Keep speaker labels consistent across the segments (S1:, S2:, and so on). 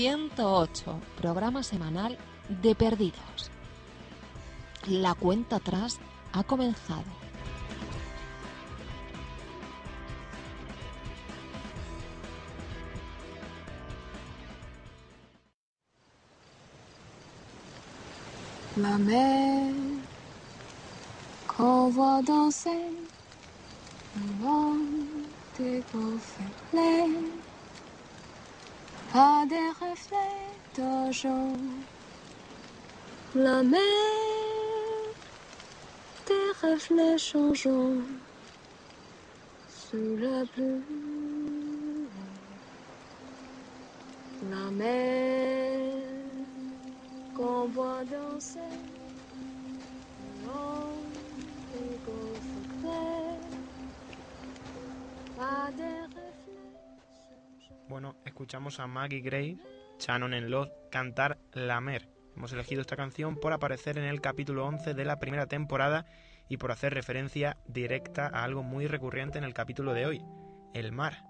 S1: ...108, programa semanal de Perdidos. La cuenta atrás ha comenzado.
S2: La mer qu'on voit danser loin des a des reflets d'argent. La mer des reflets changeants sous la pluie. La mer qu'on voit danser loin des.
S3: Bueno, escuchamos a Maggie Gray, Shannon en cantar La Mer. Hemos elegido esta canción por aparecer en el capítulo 11 de la primera temporada y por hacer referencia directa a algo muy recurrente en el capítulo de hoy, el mar.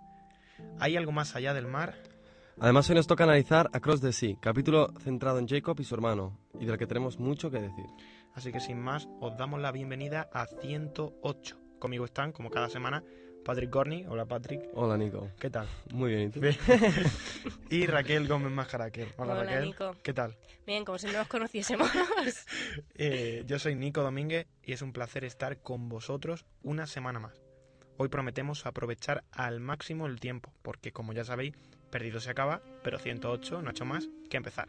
S3: ¿Hay algo más allá del mar?
S4: Además, hoy nos toca analizar Across the Sea, capítulo centrado en Jacob y su hermano, y del que tenemos mucho que decir.
S3: Así que sin más, os damos la bienvenida a 108. Conmigo están, como cada semana, Patrick Gorney. Hola Patrick.
S4: Hola, Nico.
S3: ¿Qué tal?
S4: Muy bien, ¿y tú?
S3: Bien. y Raquel Gómez Mascaraquer. Hola,
S5: Hola,
S3: Raquel.
S5: Nico.
S3: ¿Qué tal?
S5: Bien, como si no nos conociésemos.
S3: Eh, yo soy Nico Domínguez y es un placer estar con vosotros una semana más. Hoy prometemos aprovechar al máximo el tiempo, porque como ya sabéis, Perdido se acaba, pero 108 no ha hecho más que empezar.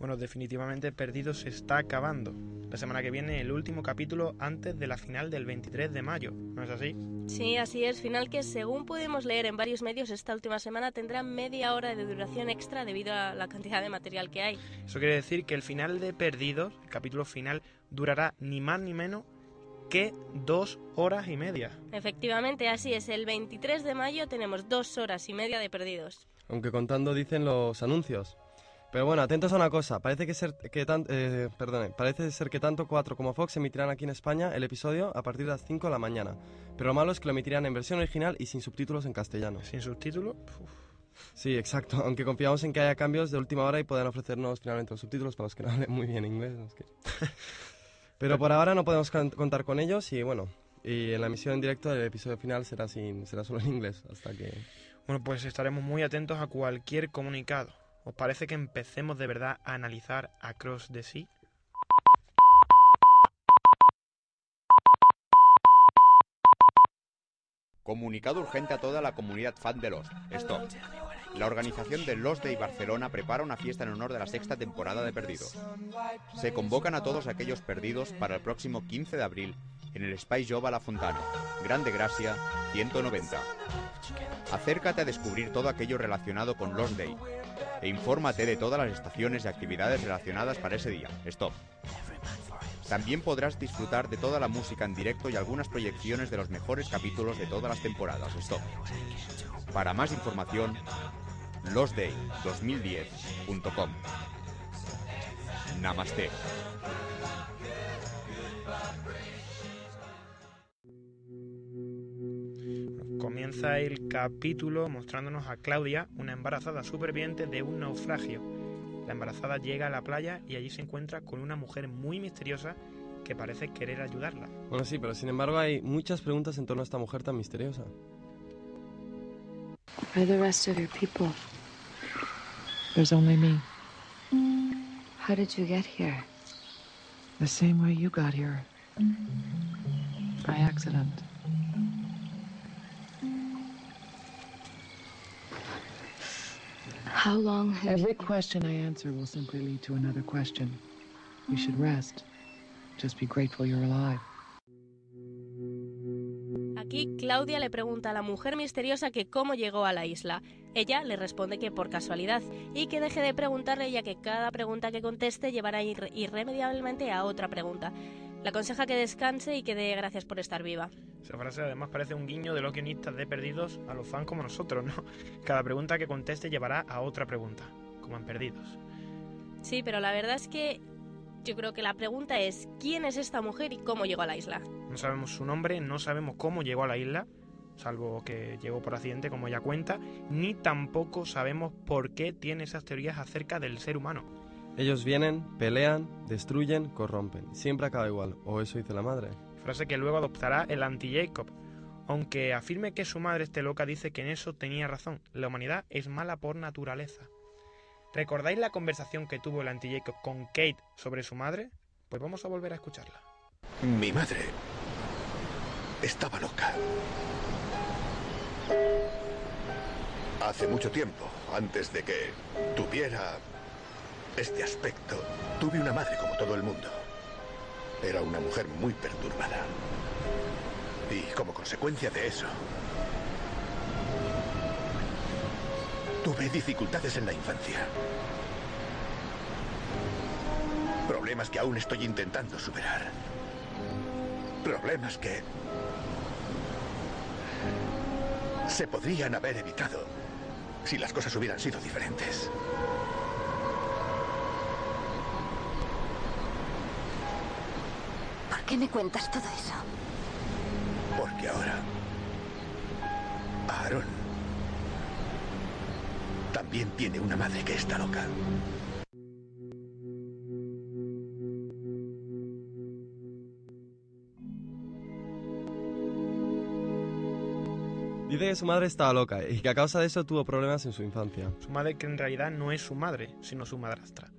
S3: Bueno, definitivamente Perdido se está acabando. La semana que viene el último capítulo antes de la final del 23 de mayo, ¿no es así?
S5: Sí, así es. Final que, según pudimos leer en varios medios esta última semana, tendrá media hora de duración extra debido a la cantidad de material que hay.
S3: Eso quiere decir que el final de Perdidos, el capítulo final, durará ni más ni menos que dos horas y media.
S5: Efectivamente, así es. El 23 de mayo tenemos dos horas y media de perdidos.
S4: Aunque contando dicen los anuncios. Pero bueno, atentos a una cosa. Parece que ser que tan- eh, perdone, parece ser que tanto 4 como Fox emitirán aquí en España el episodio a partir de las 5 de la mañana. Pero lo malo es que lo emitirán en versión original y sin subtítulos en castellano.
S3: Sin subtítulos,
S4: Sí, exacto. Aunque confiamos en que haya cambios de última hora y puedan ofrecernos finalmente los subtítulos para los que no hablen muy bien inglés. los que- Pero por ahora no podemos contar con ellos y bueno, y en la emisión en directo el episodio final será sin será solo en inglés hasta que
S3: Bueno, pues estaremos muy atentos a cualquier comunicado. ¿Os parece que empecemos de verdad a analizar Across the Sea?
S6: Comunicado urgente a toda la comunidad fan de Lost. Stop. La organización de Lost Day Barcelona prepara una fiesta en honor de la sexta temporada de Perdidos. Se convocan a todos aquellos perdidos para el próximo 15 de abril en el Spice Job a la Fontana, Grande Gracia, 190. Acércate a descubrir todo aquello relacionado con Lost Day e infórmate de todas las estaciones y actividades relacionadas para ese día. Stop. También podrás disfrutar de toda la música en directo y algunas proyecciones de los mejores capítulos de todas las temporadas. Stop. Para más información, lostday2010.com. Namaste.
S3: Comienza el capítulo mostrándonos a Claudia, una embarazada superviviente de un naufragio. La embarazada llega a la playa y allí se encuentra con una mujer muy misteriosa que parece querer ayudarla.
S4: Bueno, sí, pero sin embargo hay muchas preguntas en torno a esta mujer tan misteriosa.
S2: Where are the rest of your people?
S7: There's only me.
S2: How did you get here?
S7: The same way you got here. By accident.
S2: How long have
S7: Every question I answer will simply lead to another question. You should rest. Just be grateful you're alive.
S5: Aquí Claudia le pregunta a la mujer misteriosa que cómo llegó a la isla. Ella le responde que por casualidad y que deje de preguntarle ya que cada pregunta que conteste llevará irre- irremediablemente a otra pregunta. Le aconseja que descanse y que dé gracias por estar viva.
S3: Esa frase además parece un guiño de los guionistas de Perdidos a los fans como nosotros, ¿no? Cada pregunta que conteste llevará a otra pregunta, como en Perdidos.
S5: Sí, pero la verdad es que yo creo que la pregunta es ¿quién es esta mujer y cómo llegó a la isla?
S3: No sabemos su nombre, no sabemos cómo llegó a la isla, salvo que llegó por accidente, como ella cuenta, ni tampoco sabemos por qué tiene esas teorías acerca del ser humano.
S4: Ellos vienen, pelean, destruyen, corrompen. Siempre acaba igual, o eso dice la madre.
S3: Frase que luego adoptará el anti-Jacob. Aunque afirme que su madre esté loca, dice que en eso tenía razón. La humanidad es mala por naturaleza. ¿Recordáis la conversación que tuvo el anti-Jacob con Kate sobre su madre? Pues vamos a volver a escucharla.
S8: Mi madre estaba loca. Hace mucho tiempo, antes de que tuviera este aspecto, tuve una madre como todo el mundo. Era una mujer muy perturbada. Y como consecuencia de eso, tuve dificultades en la infancia. Problemas que aún estoy intentando superar. Problemas que se podrían haber evitado si las cosas hubieran sido diferentes.
S2: Qué me cuentas todo eso?
S8: Porque ahora Aaron también tiene una madre que está loca.
S4: Dice que su madre estaba loca y que a causa de eso tuvo problemas en su infancia.
S3: Su madre que en realidad no es su madre, sino su madrastra.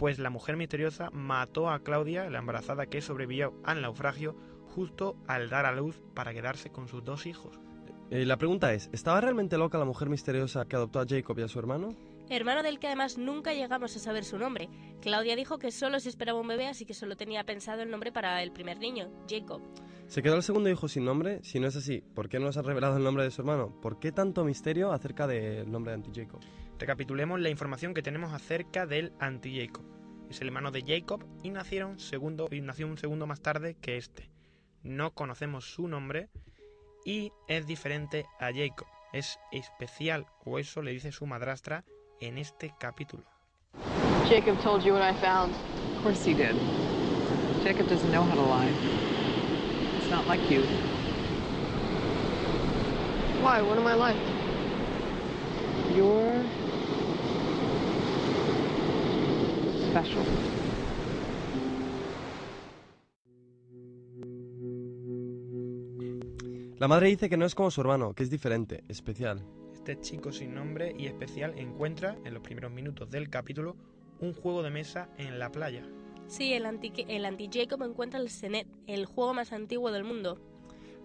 S3: Pues la mujer misteriosa mató a Claudia, la embarazada que sobrevivió al naufragio, justo al dar a luz para quedarse con sus dos hijos.
S4: Eh, la pregunta es, ¿estaba realmente loca la mujer misteriosa que adoptó a Jacob y a su hermano?
S5: Hermano del que además nunca llegamos a saber su nombre. Claudia dijo que solo se esperaba un bebé, así que solo tenía pensado el nombre para el primer niño, Jacob.
S4: ¿Se quedó el segundo hijo sin nombre? Si no es así, ¿por qué no nos han revelado el nombre de su hermano? ¿Por qué tanto misterio acerca del nombre de Anti-Jacob?
S3: Recapitulemos la información que tenemos acerca del anti-Jacob. Es el hermano de Jacob y nacieron segundo, y nació un segundo más tarde que este. No conocemos su nombre y es diferente a Jacob. Es especial, o eso le dice su madrastra en este capítulo.
S9: Jacob told you what I found.
S7: Of course he did. Jacob doesn't know how to lie. It's not like you.
S9: Why? What am I like?
S7: You're
S4: La madre dice que no es como su hermano, que es diferente, especial.
S3: Este chico sin nombre y especial encuentra, en los primeros minutos del capítulo, un juego de mesa en la playa.
S5: Sí, el anti, el anti-Jacob encuentra el Senet, el juego más antiguo del mundo.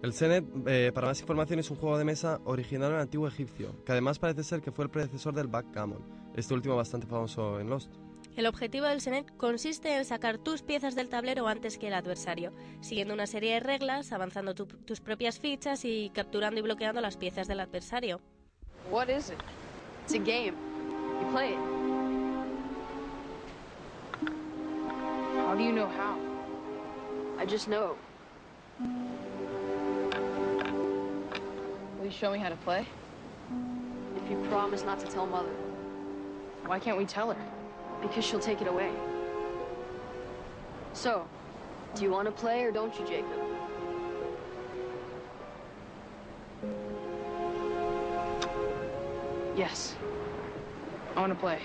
S4: El Senet, eh, para más información, es un juego de mesa original en el antiguo egipcio, que además parece ser que fue el predecesor del backgammon, este último bastante famoso en Lost.
S5: El objetivo del Senet consiste en sacar tus piezas del tablero antes que el adversario, siguiendo una serie de reglas, avanzando tu- tus propias fichas y capturando y bloqueando las piezas del adversario.
S9: What is it? It's a game. You play it. How do you know how? I just know. Will you show me how to play? If you promise not to tell Mother. Why can't we tell her? Because she'll take it away. So, do you want to play or don't you, Jacob? Yes. I want to play.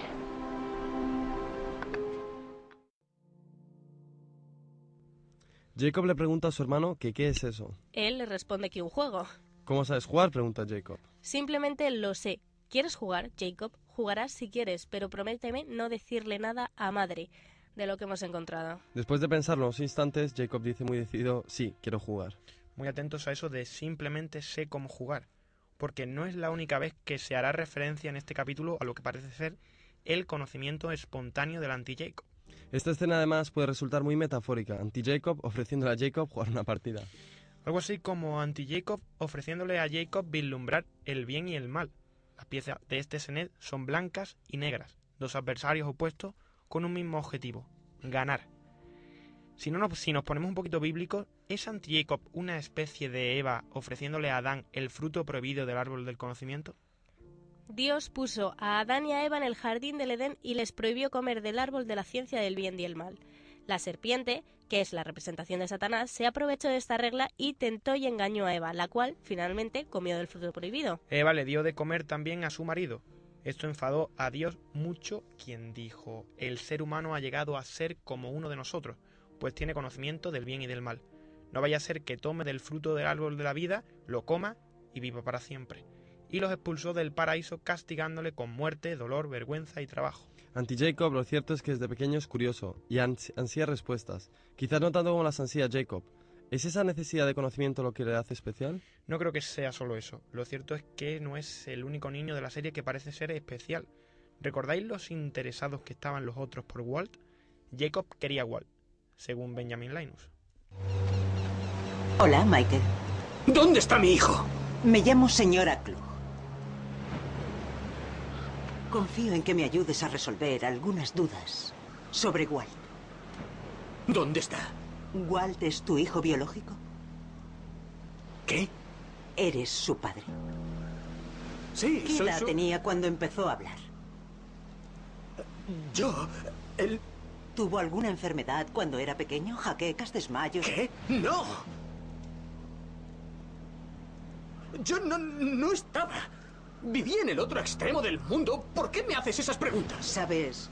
S4: Jacob le pregunta a su hermano que qué es eso.
S5: Él le responde que un juego.
S4: ¿Cómo sabes jugar? pregunta Jacob.
S5: Simplemente lo sé. ¿Quieres jugar, Jacob? Jugarás si quieres, pero prométeme no decirle nada a madre de lo que hemos encontrado.
S4: Después de pensarlo unos instantes, Jacob dice muy decidido, sí, quiero jugar.
S3: Muy atentos a eso de simplemente sé cómo jugar, porque no es la única vez que se hará referencia en este capítulo a lo que parece ser el conocimiento espontáneo del anti-Jacob.
S4: Esta escena además puede resultar muy metafórica, anti-Jacob ofreciéndole a Jacob jugar una partida.
S3: Algo así como anti-Jacob ofreciéndole a Jacob vislumbrar el bien y el mal. Las piezas de este Senet son blancas y negras, dos adversarios opuestos con un mismo objetivo, ganar. Si, no nos, ponemos un poquito bíblicos, ¿es anti-Jacob una especie de Eva ofreciéndole a Adán el fruto prohibido del árbol del conocimiento?
S5: Dios puso a Adán y a Eva en el jardín del Edén y les prohibió comer del árbol de la ciencia del bien y el mal. La serpiente, que es la representación de Satanás, se aprovechó de esta regla y tentó y engañó a Eva, la cual finalmente comió del fruto prohibido.
S3: Eva le dio de comer también a su marido. Esto enfadó a Dios mucho, quien dijo, el ser humano ha llegado a ser como uno de nosotros, pues tiene conocimiento del bien y del mal. No vaya a ser que tome del fruto del árbol de la vida, lo coma y viva para siempre. Y los expulsó del paraíso castigándole con muerte, dolor, vergüenza y trabajo.
S4: Anti-Jacob lo cierto es que desde pequeño es curioso y ans- ansía respuestas, quizás no tanto como las ansía Jacob. ¿Es esa necesidad de conocimiento lo que le hace especial?
S3: No creo que sea solo eso. Lo cierto es que no es el único niño de la serie que parece ser especial. ¿Recordáis los interesados que estaban los otros por Walt? Jacob quería Walt, según Benjamin Linus.
S10: Hola, Michael.
S11: ¿Dónde está mi hijo?
S10: Me llamo señora Klug. Confío en que me ayudes a resolver algunas dudas sobre Walt.
S11: ¿Dónde está?
S10: ¿Walt es tu hijo biológico?
S11: ¿Qué?
S10: ¿Eres su padre?
S11: Sí,
S10: ¿Qué
S11: soy
S10: edad
S11: su-
S10: tenía cuando empezó a hablar?
S11: Yo... Él...
S10: ¿Tuvo alguna enfermedad cuando era pequeño? ¿Jaquecas, desmayos?
S11: ¿Qué? ¡No! Yo no, no estaba. Vivía en el otro extremo del mundo. ¿Por qué me haces esas preguntas?
S10: ¿Sabes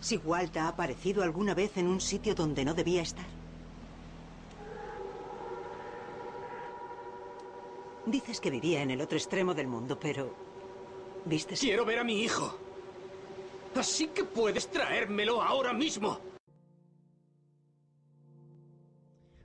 S10: si Walt ha aparecido alguna vez en un sitio donde no debía estar? Dices que vivía en el otro extremo del mundo, pero... ¿Viste?
S11: Quiero ver a mi hijo. Así que puedes traérmelo ahora mismo.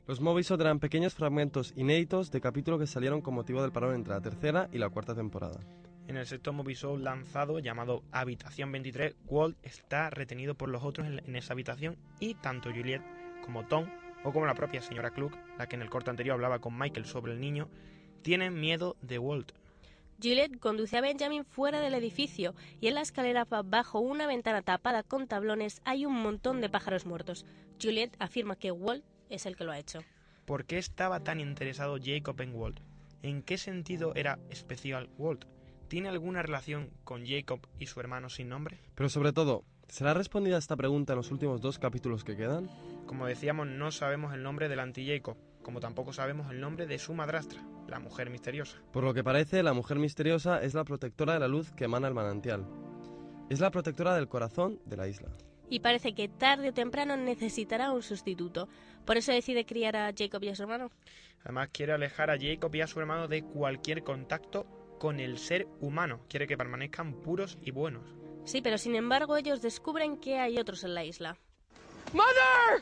S4: Los Movisod eran pequeños fragmentos inéditos de capítulos que salieron con motivo del parón entre la tercera y la cuarta temporada.
S3: En el sexto Movisode lanzado, llamado Habitación 23, Walt está retenido por los otros en, esa habitación y tanto Juliet como Tom, o como la propia señora Klug, la que en el corto anterior hablaba con Michael sobre el niño, tienen miedo de Walt.
S5: Juliet conduce a Benjamin fuera del edificio y en la escalera bajo una ventana tapada con tablones hay un montón de pájaros muertos. Juliet afirma que Walt es el que lo ha hecho.
S3: ¿Por qué estaba tan interesado Jacob en Walt? ¿En qué sentido era especial Walt? ¿Tiene alguna relación con Jacob y su hermano sin nombre?
S4: Pero sobre todo, ¿será respondida esta pregunta en los últimos dos capítulos que quedan?
S3: Como decíamos, no sabemos el nombre del anti-Jacob, como tampoco sabemos el nombre de su madrastra, la mujer misteriosa.
S4: Por lo que parece, la mujer misteriosa es la protectora de la luz que emana el manantial. Es la protectora del corazón de la isla.
S5: Y parece que tarde o temprano necesitará un sustituto. Por eso decide criar a Jacob y a su hermano.
S3: Además quiere alejar a Jacob y a su hermano de cualquier contacto con el ser humano. Quiere que permanezcan puros y buenos.
S5: Sí, pero sin embargo ellos descubren que hay otros en la isla.
S9: Mother!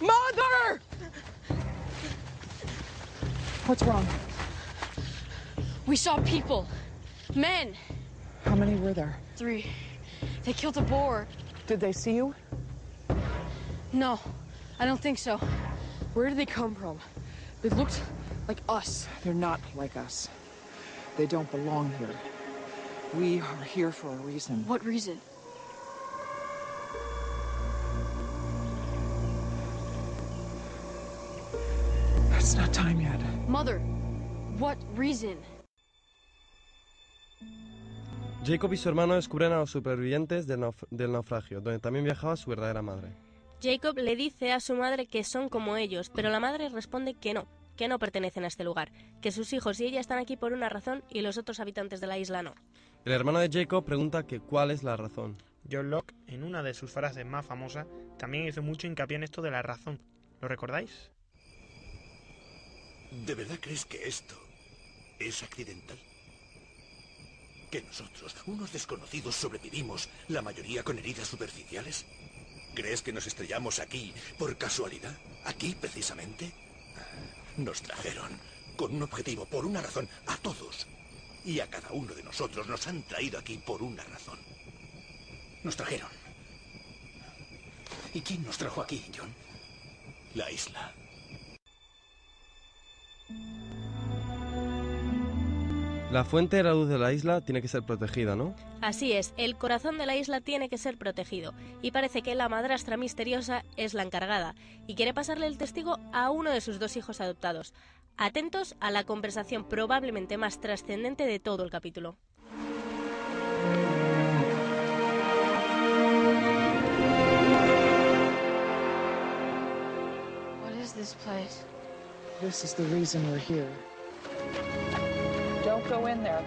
S9: Mother!
S7: What's wrong?
S9: We saw people. Men.
S7: How many were there?
S9: Three. They killed a boar.
S7: Did they see you?
S9: No, I don't think so. Where did they come from? They looked like us.
S7: They're not like us. They don't belong here. We are here for a reason.
S9: What reason?
S7: It's not time yet.
S9: Mother, what reason?
S4: Jacob y su hermano descubren a los supervivientes del, nauf- del naufragio, donde también viajaba su verdadera madre.
S5: Jacob le dice a su madre que son como ellos, pero la madre responde que no, que no pertenecen a este lugar, que sus hijos y ella están aquí por una razón y los otros habitantes de la isla no.
S4: El hermano de Jacob pregunta que cuál es la razón.
S3: John Locke, en una de sus frases más famosas, también hizo mucho hincapié en esto de la razón. ¿Lo recordáis?
S8: ¿De verdad crees que esto es accidental? ¿Que nosotros, unos desconocidos, sobrevivimos, la mayoría con heridas superficiales? ¿Crees que nos estrellamos aquí por casualidad? ¿Aquí precisamente? Nos trajeron con un objetivo, por una razón, a todos. Y a cada uno de nosotros nos han traído aquí por una razón.
S11: Nos trajeron. ¿Y quién nos trajo aquí, John?
S8: La isla.
S4: La fuente de la luz de la isla tiene que ser protegida, ¿no?
S5: Así es, el corazón de la isla tiene que ser protegido, y parece que la madrastra misteriosa es la encargada, y quiere pasarle el testigo a uno de sus dos hijos adoptados. Atentos a la conversación probablemente más trascendente de todo el capítulo.
S9: What is this place?
S7: This is the reason we're here.
S12: Don't go in there.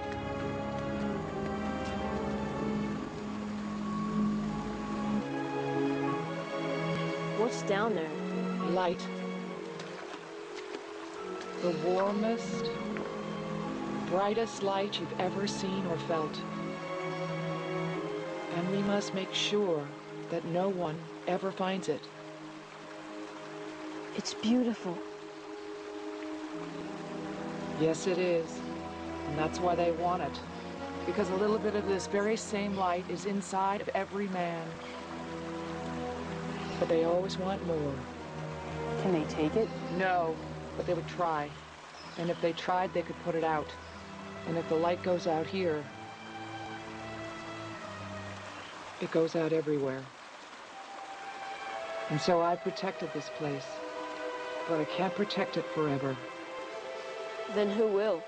S9: What's down there?
S12: Light. The warmest, brightest light you've ever seen or felt. And we must make sure that no one ever finds it.
S9: It's beautiful.
S12: Yes, it is. And that's why they want it. Because a little bit of this very same light is inside of every man. But they always want more.
S9: Can they take it?
S12: No, but they would try. And if they tried, they could put it out. And if the light goes out here, it goes out everywhere. And so I've protected this place. But I can't protect it forever.
S9: Then who will?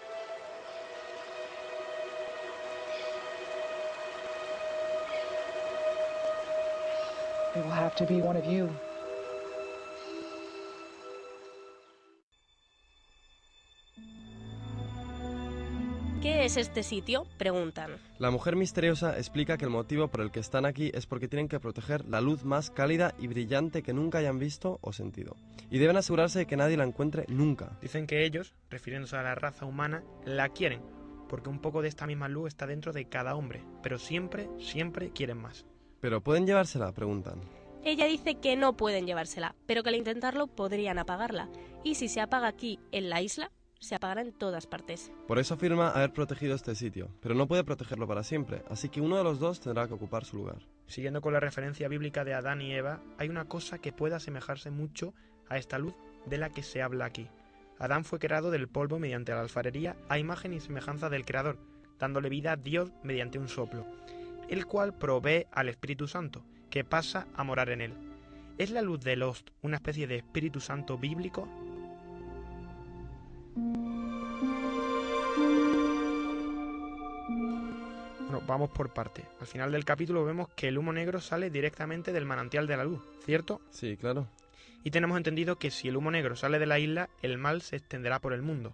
S12: It will have to be one of you.
S5: ¿Qué es este sitio? Preguntan.
S4: La mujer misteriosa explica que el motivo por el que están aquí es porque tienen que proteger la luz más cálida y brillante que nunca hayan visto o sentido. Y deben asegurarse de que nadie la encuentre nunca.
S3: Dicen que ellos, refiriéndose a la raza humana, la quieren, porque un poco de esta misma luz está dentro de cada hombre, pero siempre, siempre quieren más.
S4: ¿Pero pueden llevársela? Preguntan.
S5: Ella dice que no pueden llevársela, pero que al intentarlo podrían apagarla. Y si se apaga aquí, en la isla, se apagará en todas partes.
S4: Por eso afirma haber protegido este sitio, pero no puede protegerlo para siempre, así que uno de los dos tendrá que ocupar su lugar.
S3: Siguiendo con la referencia bíblica de Adán y Eva, hay una cosa que puede asemejarse mucho a esta luz de la que se habla aquí. Adán fue creado del polvo mediante la alfarería a imagen y semejanza del Creador, dándole vida a Dios mediante un soplo, el cual provee al Espíritu Santo, que pasa a morar en él. ¿Es la luz de Lost una especie de Espíritu Santo bíblico? Bueno, vamos por parte. Al final del capítulo vemos que el humo negro sale directamente del manantial de la luz, ¿cierto?
S4: Sí, claro.
S3: Y tenemos entendido que si el humo negro sale de la isla, el mal se extenderá por el mundo.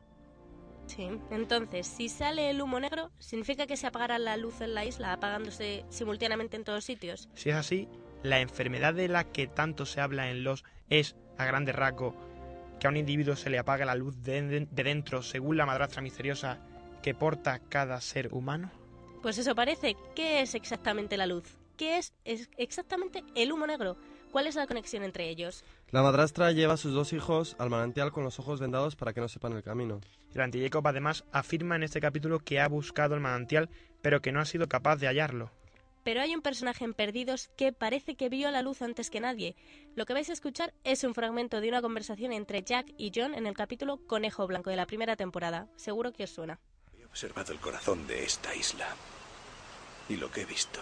S5: Sí, entonces, si sale el humo negro, ¿significa que se apagará la luz en la isla, apagándose simultáneamente en todos sitios?
S3: Si es así, la enfermedad de la que tanto se habla en los es, a grande rasgo, que a un individuo se le apaga la luz de, de dentro según la madrastra misteriosa que porta cada ser humano.
S5: Pues eso parece. ¿Qué es exactamente la luz? ¿Qué es, es exactamente el humo negro? ¿Cuál es la conexión entre ellos?
S4: La madrastra lleva a sus dos hijos al manantial con los ojos vendados para que no sepan el camino.
S3: El anti-Jacob además afirma en este capítulo que ha buscado el manantial, pero que no ha sido capaz de hallarlo.
S5: Pero hay un personaje en Perdidos que parece que vio la luz antes que nadie. Lo que vais a escuchar es un fragmento de una conversación entre Jack y John en el capítulo Conejo Blanco de la primera temporada. Seguro que os suena.
S8: He observado el corazón de esta isla. Y lo que he visto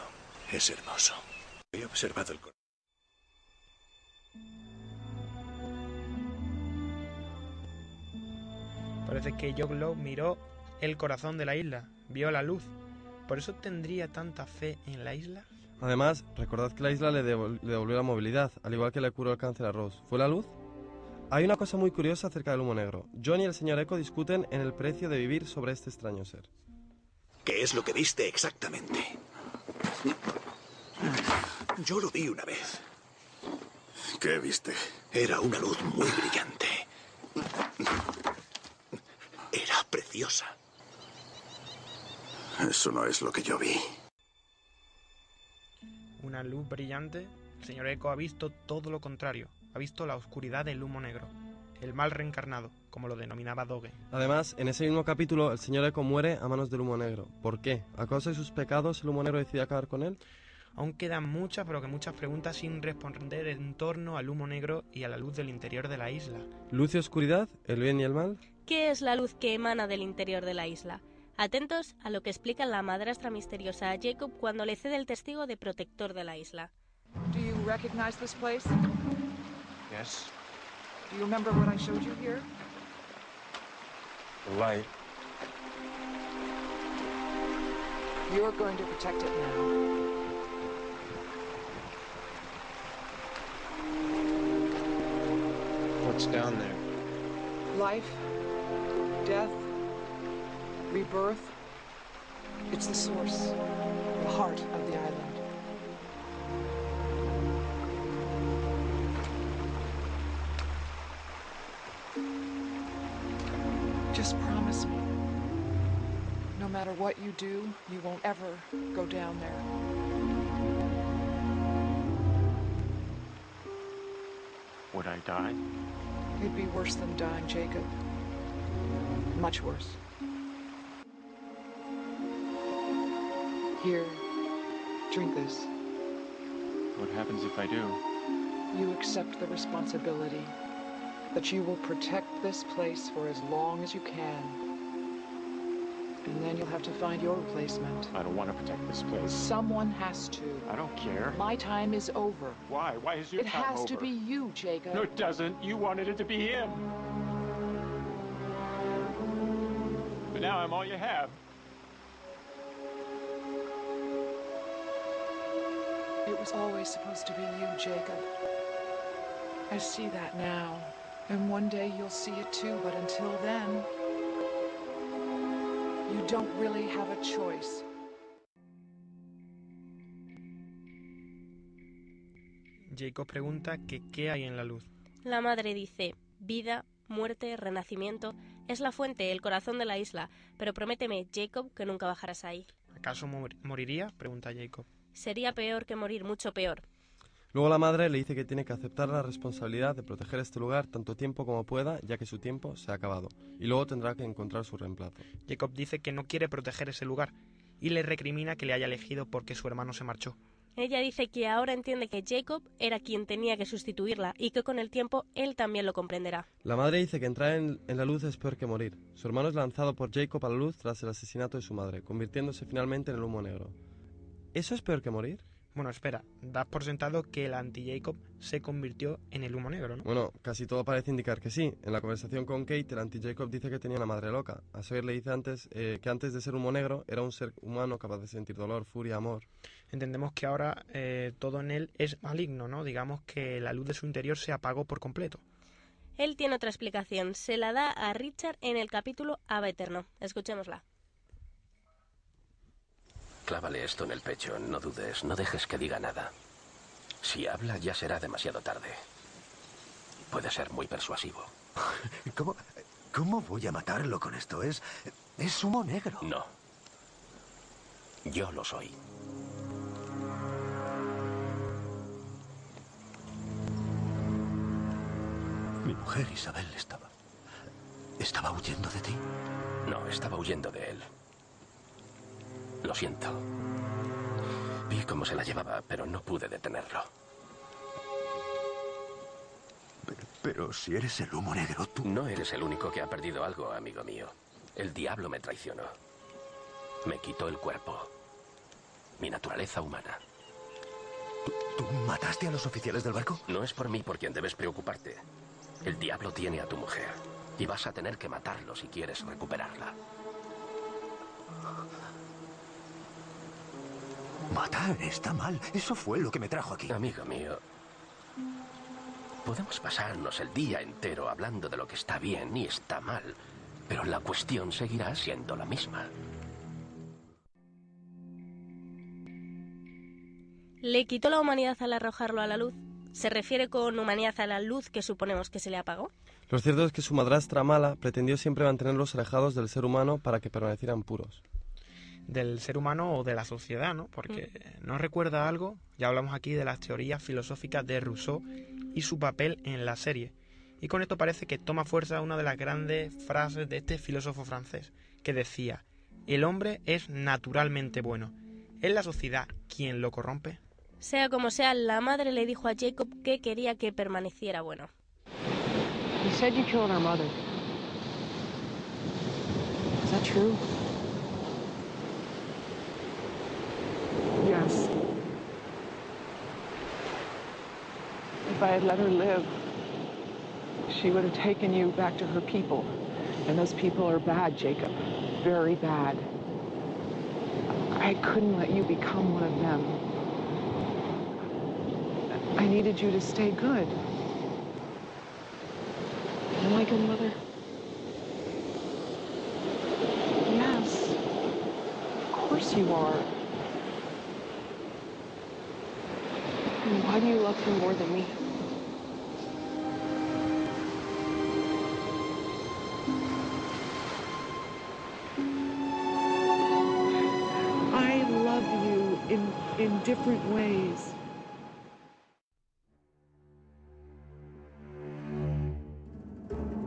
S8: es hermoso. He observado el corazón.
S3: Parece que Joglo miró el corazón de la isla, vio la luz. ¿Por eso tendría tanta fe en la isla?
S4: Además, recordad que la isla le, devol le devolvió la movilidad, al igual que le curó el cáncer a Rose. ¿Fue la luz? Hay una cosa muy curiosa acerca del humo negro. John y el señor Echo discuten en el precio de vivir sobre este extraño ser.
S8: ¿Qué es lo que viste exactamente? Yo lo vi una vez.
S13: ¿Qué viste?
S8: Era una luz muy brillante. Era preciosa.
S13: Eso no es lo que yo vi.
S3: Una luz brillante. El señor Eco ha visto todo lo contrario. Ha visto la oscuridad del humo negro. El mal reencarnado, como lo denominaba Doge.
S4: Además, en ese mismo capítulo, el señor Eco muere a manos del humo negro. ¿Por qué? ¿A causa de sus pecados el humo negro decide acabar con él?
S3: Aún quedan muchas, pero que muchas preguntas sin responder en torno al humo negro y a la luz del interior de la isla.
S4: ¿Luz y oscuridad? ¿El bien y el mal?
S5: ¿Qué es la luz que emana del interior de la isla? Atentos a lo que explica la madrastra misteriosa a Jacob cuando le cede el testigo de protector de la isla.
S12: Do you recognize this place?
S14: Yes,
S12: Do you remember what I showed you here?
S14: the light.
S12: You're going to protect it now.
S14: What's down there?
S12: Life, death, rebirth. It's the source, the heart of the island. Just promise me. No matter what you do, you won't ever go down there.
S14: Would I die?
S12: It'd be worse than dying, Jacob. Much worse. Here, drink this.
S14: What happens if I do?
S12: You accept the responsibility that you will protect this place for as long as you can. And then you'll have to find your replacement.
S14: I don't want to protect this place.
S12: Someone has to.
S14: I don't care.
S12: My time is over.
S14: Why? Why is your time? over?
S12: it has to be you, Jacob.
S14: No, it doesn't. You wanted it to be him. But now I'm all you have.
S12: It was always supposed to be you, Jacob. I see that now. And one day you'll see it too, but until then, you don't really have a choice.
S3: Jacob pregunta que qué hay en la luz.
S5: La madre dice, vida, muerte, renacimiento, es la fuente, el corazón de la isla, pero prométeme, Jacob, que nunca bajarás ahí.
S3: ¿Acaso mor- moriría? pregunta Jacob.
S5: Sería peor que morir, mucho peor.
S4: Luego la madre le dice que tiene que aceptar la responsabilidad de proteger este lugar tanto tiempo como pueda, ya que su tiempo se ha acabado, y luego tendrá que encontrar su reemplazo.
S3: Jacob dice que no quiere proteger ese lugar y le recrimina que le haya elegido porque su hermano se marchó.
S5: Ella dice que ahora entiende que Jacob era quien tenía que sustituirla y que con el tiempo él también lo comprenderá.
S4: La madre dice que entrar en, en la luz es peor que morir. Su hermano es lanzado por Jacob a la luz tras el asesinato de su madre, convirtiéndose finalmente en el humo negro. ¿Eso es peor que morir?
S3: Bueno, espera, das por sentado que el anti-Jacob se convirtió en el humo negro, ¿no?
S4: Bueno, casi todo parece indicar que sí. En la conversación con Kate, el anti-Jacob dice que tenía una madre loca. A Sawyer le dice antes eh, que antes de ser humo negro era un ser humano capaz de sentir dolor, furia, amor.
S3: Entendemos que ahora eh, todo en él es maligno, ¿no? Digamos que la luz de su interior se apagó por completo.
S5: Él tiene otra explicación, se la da a Richard en el capítulo Ava Eterno. Escuchémosla.
S15: Clávale esto en el pecho, no dudes, no dejes que diga nada. Si habla ya será demasiado tarde. Puede ser muy persuasivo.
S16: ¿Cómo, ¿Cómo voy a matarlo con esto? Es. es humo negro.
S15: No. Yo lo soy.
S16: Mi mujer Isabel estaba. estaba huyendo de ti.
S15: No, estaba huyendo de él. Lo siento. Vi cómo se la llevaba, pero no pude detenerlo.
S16: Pero, pero si eres el humo negro, tú.
S15: No eres el único que ha perdido algo, amigo mío. El diablo me traicionó. Me quitó el cuerpo. Mi naturaleza humana.
S16: ¿Tú mataste a los oficiales del barco?
S15: No es por mí por quien debes preocuparte. El diablo tiene a tu mujer. Y vas a tener que matarlo si quieres recuperarla.
S16: Matar está mal. Eso fue lo que me trajo aquí.
S15: Amigo mío, podemos pasarnos el día entero hablando de lo que está bien y está mal, pero la cuestión seguirá siendo la misma.
S5: ¿Le quitó la humanidad al arrojarlo a la luz? ¿Se refiere con humanidad a la luz que suponemos que se le apagó?
S4: Lo cierto es que su madrastra mala pretendió siempre mantenerlos alejados del ser humano para que permanecieran puros.
S3: Del ser humano o de la sociedad, ¿no? Porque no recuerda algo, ya hablamos aquí de las teorías filosóficas de Rousseau y su papel en la serie. Y con esto parece que toma fuerza una de las grandes frases de este filósofo francés, que decía, el hombre es naturalmente bueno. ¿Es la sociedad quien lo corrompe?
S5: Sea como sea, la madre le dijo a Jacob que quería que permaneciera bueno.
S12: You said you killed our mother. Is that true? Yes. If I had let her live, she would have taken you back to her people. And those people are bad, Jacob. Very bad. I couldn't let you become one of them. I needed you to stay good. Am I good mother? Yes. Of course you are. And why do you love him more than me? I love you in, in different ways.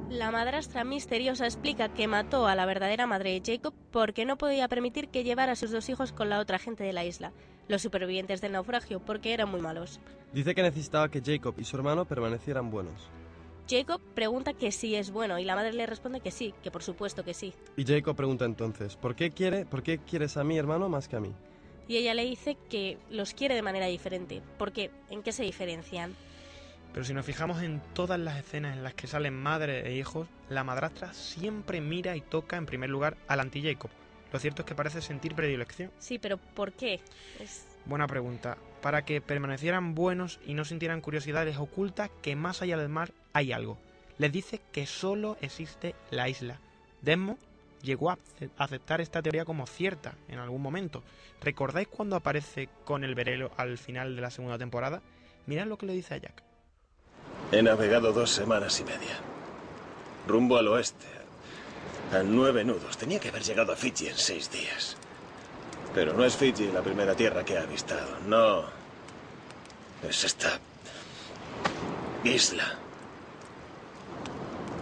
S5: La madrastra misteriosa explica que mató a la verdadera madre de Jacob porque no podía permitir que llevara a sus dos hijos con la otra gente de la isla, los supervivientes del naufragio, porque eran muy malos.
S4: Dice que necesitaba que Jacob y su hermano permanecieran buenos.
S5: Jacob pregunta que sí es bueno y la madre le responde que sí, que por supuesto que sí.
S4: Y Jacob pregunta entonces, ¿por qué, quiere, ¿por qué quieres a mi hermano más que a mí?
S5: Y ella le dice que los quiere de manera diferente. ¿Por qué? ¿En qué se diferencian?
S3: Pero si nos fijamos en todas las escenas en las que salen madre e hijos, la madrastra siempre mira y toca en primer lugar al anti-Jacob. Lo cierto es que parece sentir predilección.
S5: Sí, pero ¿por qué? Es...
S3: Buena pregunta. Para que permanecieran buenos y no sintieran curiosidad, les oculta que más allá del mar hay algo. Les dice que solo existe la isla. Desmond llegó a aceptar esta teoría como cierta en algún momento. ¿Recordáis cuando aparece con el verelo al final de la segunda temporada? Mirad lo que le dice a Jack.
S13: He navegado dos semanas y media. Rumbo al oeste. A nueve nudos. Tenía que haber llegado a Fiji en seis días. Pero no es Fiji la primera tierra que he avistado. No. Es esta... isla.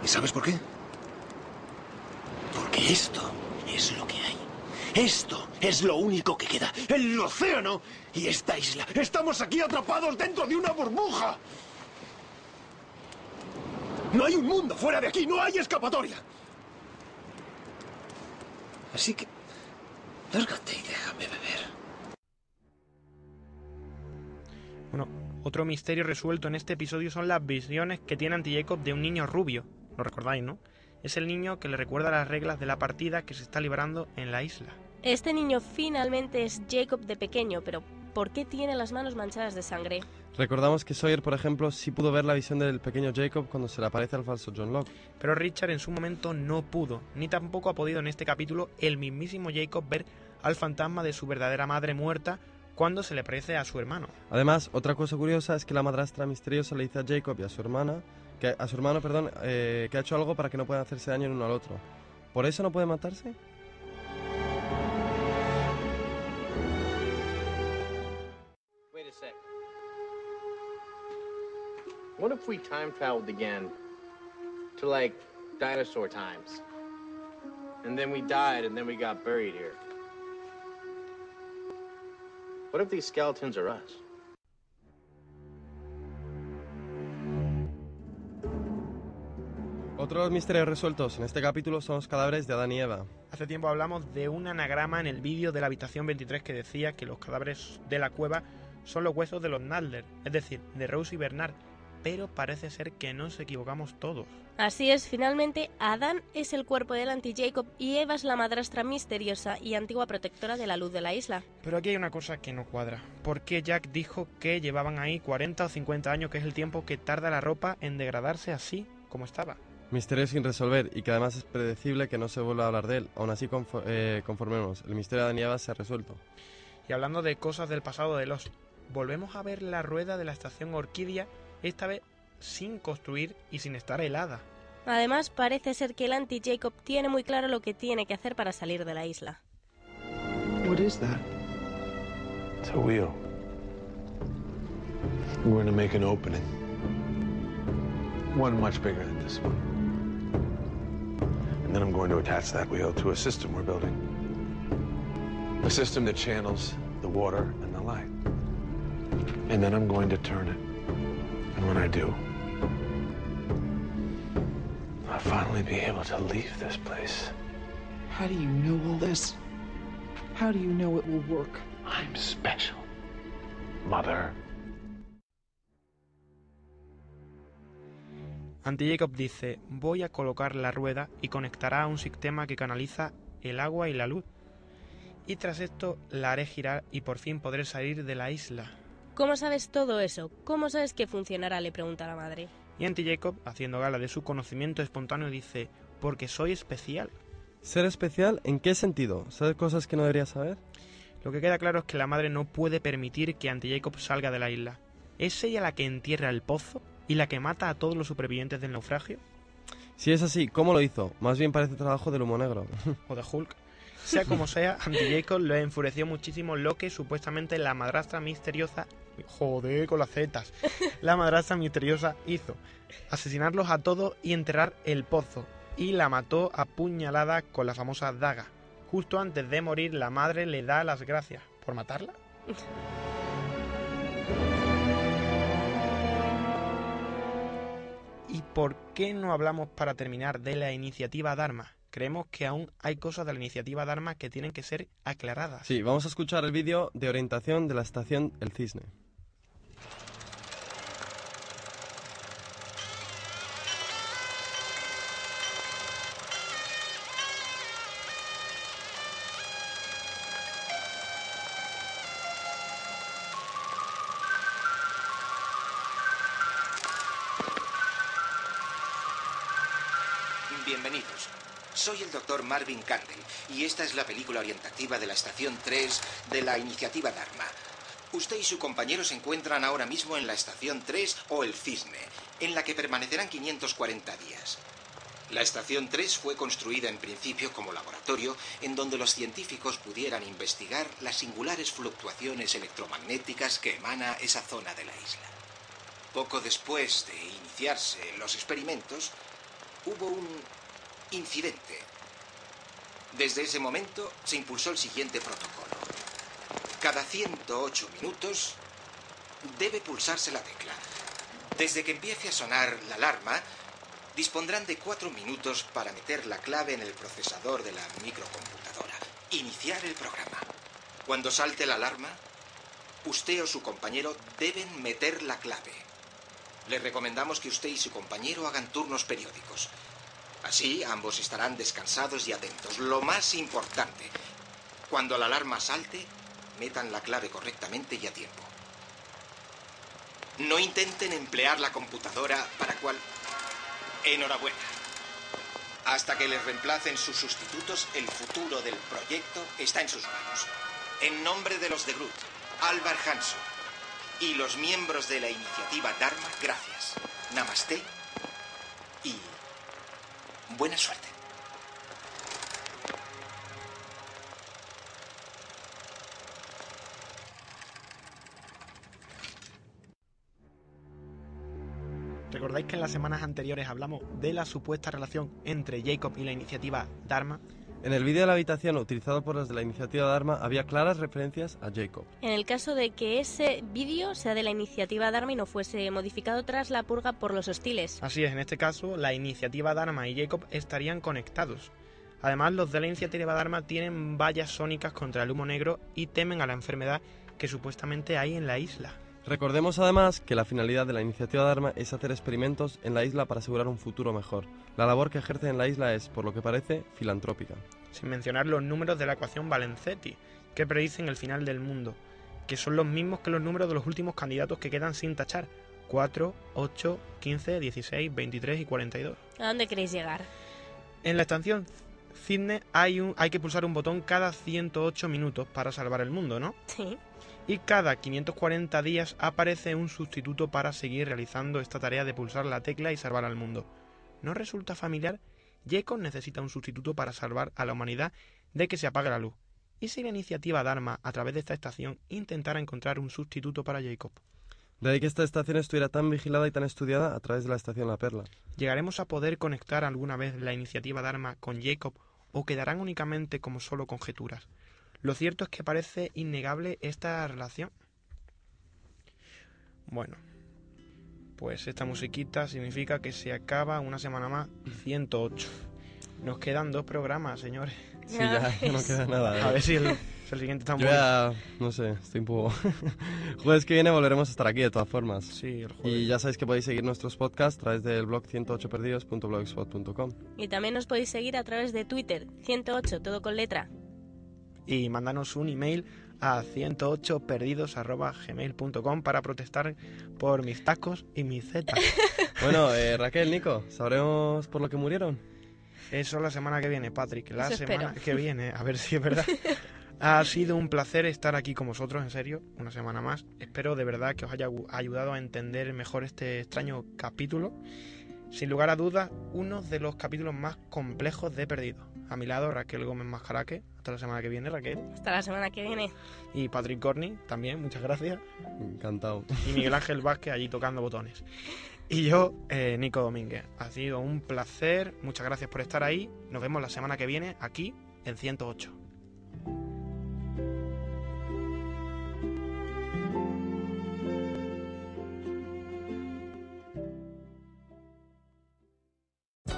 S13: ¿Y sabes por qué? Porque esto es lo que hay. Esto es lo único que queda. El océano y esta isla. Estamos aquí atrapados dentro de una burbuja. No hay un mundo fuera de aquí, no hay escapatoria. Así que... Lárgate y déjame beber.
S3: Bueno, otro misterio resuelto en este episodio son las visiones que tiene Anti-Jacob de un niño rubio. Lo recordáis, ¿no? Es el niño que le recuerda las reglas de la partida que se está librando en la isla.
S5: Este niño finalmente es Jacob de pequeño, pero ¿por qué tiene las manos manchadas de sangre?
S4: Recordamos que Sawyer, por ejemplo, sí pudo ver la visión del pequeño Jacob cuando se le aparece al falso John Locke.
S3: Pero Richard en su momento no pudo, ni tampoco ha podido en este capítulo el mismísimo Jacob ver al fantasma de su verdadera madre muerta cuando se le aparece a su hermano.
S4: Además, otra cosa curiosa es que la madrastra misteriosa le dice a Jacob y a su hermana, que, a su hermano, perdón, eh, que ha hecho algo para que no puedan hacerse daño el uno al otro. ¿Por eso no puede matarse?
S17: What if we time traveled again to like dinosaur times? And then we died and then we got buried here. What if these skeletons are us?
S4: Otros misterios resueltos en este capítulo son los cadáveres de Adán y Eva.
S3: Hace tiempo hablamos de un anagrama en el vídeo de la habitación 23 que decía que los cadáveres de la cueva son los huesos de los Nadler, es decir, de Rose y Bernard, pero parece ser que nos equivocamos todos.
S5: Así es, finalmente Adán es el cuerpo del anti-Jacob y Eva es la madrastra misteriosa y antigua protectora de la luz de la isla.
S3: Pero aquí hay una cosa que no cuadra. ¿Por qué Jack dijo que llevaban ahí 40 o 50 años, que es el tiempo que tarda la ropa en degradarse así como estaba?
S4: Misterio sin resolver y que además es predecible que no se vuelva a hablar de él. Aún así, eh, conformemos. El misterio de Adán y Eva se ha resuelto.
S3: Y hablando de cosas del pasado de los, volvemos a ver la rueda de la estación Orquídea, esta vez sin construir y sin estar helada.
S5: Además, parece ser que el anti-Jacob tiene muy claro lo que tiene que hacer para salir de la isla.
S12: What is that?
S18: It's a wheel. We're going to make an opening. One much bigger than this one. And then I'm going to attach that wheel to a system we're building. A system that channels the water and the light. And then I'm going to turn it. And when I do, I'll finally be able to leave this place.
S12: How do you know all this? How do you know it will work?
S18: I'm special. Mother.
S3: Anti-Jacob dice, voy a colocar la rueda y conectará a un sistema que canaliza el agua y la luz. Y tras esto la haré girar y por fin podré salir de la isla.
S5: ¿Cómo sabes todo eso? ¿Cómo sabes que funcionará? le pregunta la madre.
S3: Y Anti-Jacob, haciendo gala de su conocimiento espontáneo, dice, porque soy especial.
S4: ¿Ser especial en qué sentido? ¿Saber cosas que no debería saber?
S3: Lo que queda claro es que la madre no puede permitir que Anti-Jacob salga de la isla. ¿Es ella la que entierra el pozo y la que mata a todos los supervivientes del naufragio?
S4: Si es así, ¿cómo lo hizo? Más bien parece trabajo del humo negro.
S3: o de Hulk. Sea como sea, Anti-Jacob le enfureció muchísimo lo que supuestamente la madrastra misteriosa... Joder, con las zetas. La madrastra misteriosa hizo. Asesinarlos a todos y enterrar el pozo. Y la mató a puñalada con la famosa daga. Justo antes de morir, la madre le da las gracias. ¿Por matarla? ¿Y por qué no hablamos para terminar de la iniciativa Dharma? Creemos que aún hay cosas de la iniciativa Dharma que tienen que ser aclaradas.
S4: Sí, vamos a escuchar el vídeo de orientación de la estación El Cisne.
S19: Marvin Candle y esta es la película orientativa de la estación 3 de la iniciativa Dharma. Usted y su compañero se encuentran ahora mismo en la estación 3 o el Cisne, en la que permanecerán 540 días. La estación 3 fue construida en principio como laboratorio en donde los científicos pudieran investigar las singulares fluctuaciones electromagnéticas que emana esa zona de la isla. Poco después de iniciarse los experimentos, hubo un incidente. Desde ese momento se impulsó el siguiente protocolo. Cada 108 minutos debe pulsarse la tecla. Desde que empiece a sonar la alarma, dispondrán de cuatro minutos para meter la clave en el procesador de la microcomputadora. Iniciar el programa. Cuando salte la alarma, usted o su compañero deben meter la clave. Le recomendamos que usted y su compañero hagan turnos periódicos. Así ambos estarán descansados y atentos. Lo más importante, cuando la alarma salte, metan la clave correctamente y a tiempo. No intenten emplear la computadora para cual... Enhorabuena. Hasta que les reemplacen sus sustitutos, el futuro del proyecto está en sus manos. En nombre de los de Groot, Alvar Hanson y los miembros de la iniciativa Dharma, gracias. Namaste y buena suerte.
S3: ¿Recordáis que en las semanas anteriores hablamos de la supuesta relación entre Jacob y la iniciativa Dharma?
S4: En el vídeo de la habitación utilizado por los de la iniciativa Dharma había claras referencias a Jacob.
S5: En el caso de que ese vídeo sea de la iniciativa Dharma y no fuese modificado tras la purga por los hostiles.
S3: Así es, en este caso, la iniciativa Dharma y Jacob estarían conectados. Además, los de la iniciativa Dharma tienen vallas sónicas contra el humo negro y temen a la enfermedad que supuestamente hay en la isla.
S4: Recordemos además que la finalidad de la iniciativa Dharma es hacer experimentos en la isla para asegurar un futuro mejor. La labor que ejercen en la isla es, por lo que parece, filantrópica.
S3: Sin mencionar los números de la ecuación Valenzetti, que predicen el final del mundo, que son los mismos que los números de los últimos candidatos que quedan sin tachar. 4, 8, 15, 16, 23 y 42.
S5: ¿A dónde queréis llegar?
S3: En la estación Cisne hay, un, hay que pulsar un botón cada 108 minutos para salvar el mundo, ¿no?
S5: Sí.
S3: Y cada 540 días aparece un sustituto para seguir realizando esta tarea de pulsar la tecla y salvar al mundo. ¿No resulta familiar? Jacob necesita un sustituto para salvar a la humanidad de que se apague la luz. ¿Y si la iniciativa Dharma, a través de esta estación, intentara encontrar un sustituto para Jacob?
S4: De ahí que esta estación estuviera tan vigilada y tan estudiada a través de la estación La Perla.
S3: ¿Llegaremos a poder conectar alguna vez la iniciativa Dharma con Jacob o quedarán únicamente como solo conjeturas? Lo cierto es que parece innegable esta relación. Bueno, pues esta musiquita significa que se acaba una semana más 108. Nos quedan dos programas, señores.
S4: Sí, ya, ya no queda nada. ¿eh?
S3: A ver si el, si el siguiente está
S4: Yo ya, no sé, estoy un poco... Jueves que viene volveremos a estar aquí de todas formas.
S3: Sí, el jueves.
S4: Y ya sabéis que podéis seguir nuestros podcasts a través del blog 108perdidos.blogspot.com.
S5: Y también nos podéis seguir a través de Twitter, 108, todo con letra.
S3: Y mandanos un email a 108perdidos.gmail.com para protestar por mis tacos y mis zetas.
S4: Bueno, eh, Raquel, Nico, ¿sabremos por lo que murieron?
S3: Eso la semana que viene, Patrick. La
S5: Eso
S3: semana
S5: espero.
S3: que viene, a ver si es verdad. Ha sido un placer estar aquí con vosotros, en serio, una semana más. Espero de verdad que os haya ayudado a entender mejor este extraño capítulo. Sin lugar a dudas, uno de los capítulos más complejos de Perdido. A mi lado, Raquel Gómez Mascaraque. Hasta la semana que viene, Raquel.
S5: Hasta la semana que viene.
S3: Y Patrick Corney, también, muchas gracias.
S4: Encantado.
S3: Y Miguel Ángel Vázquez allí tocando botones. Y yo, eh, Nico Domínguez. Ha sido un placer. Muchas gracias por estar ahí. Nos vemos la semana que viene aquí en 108.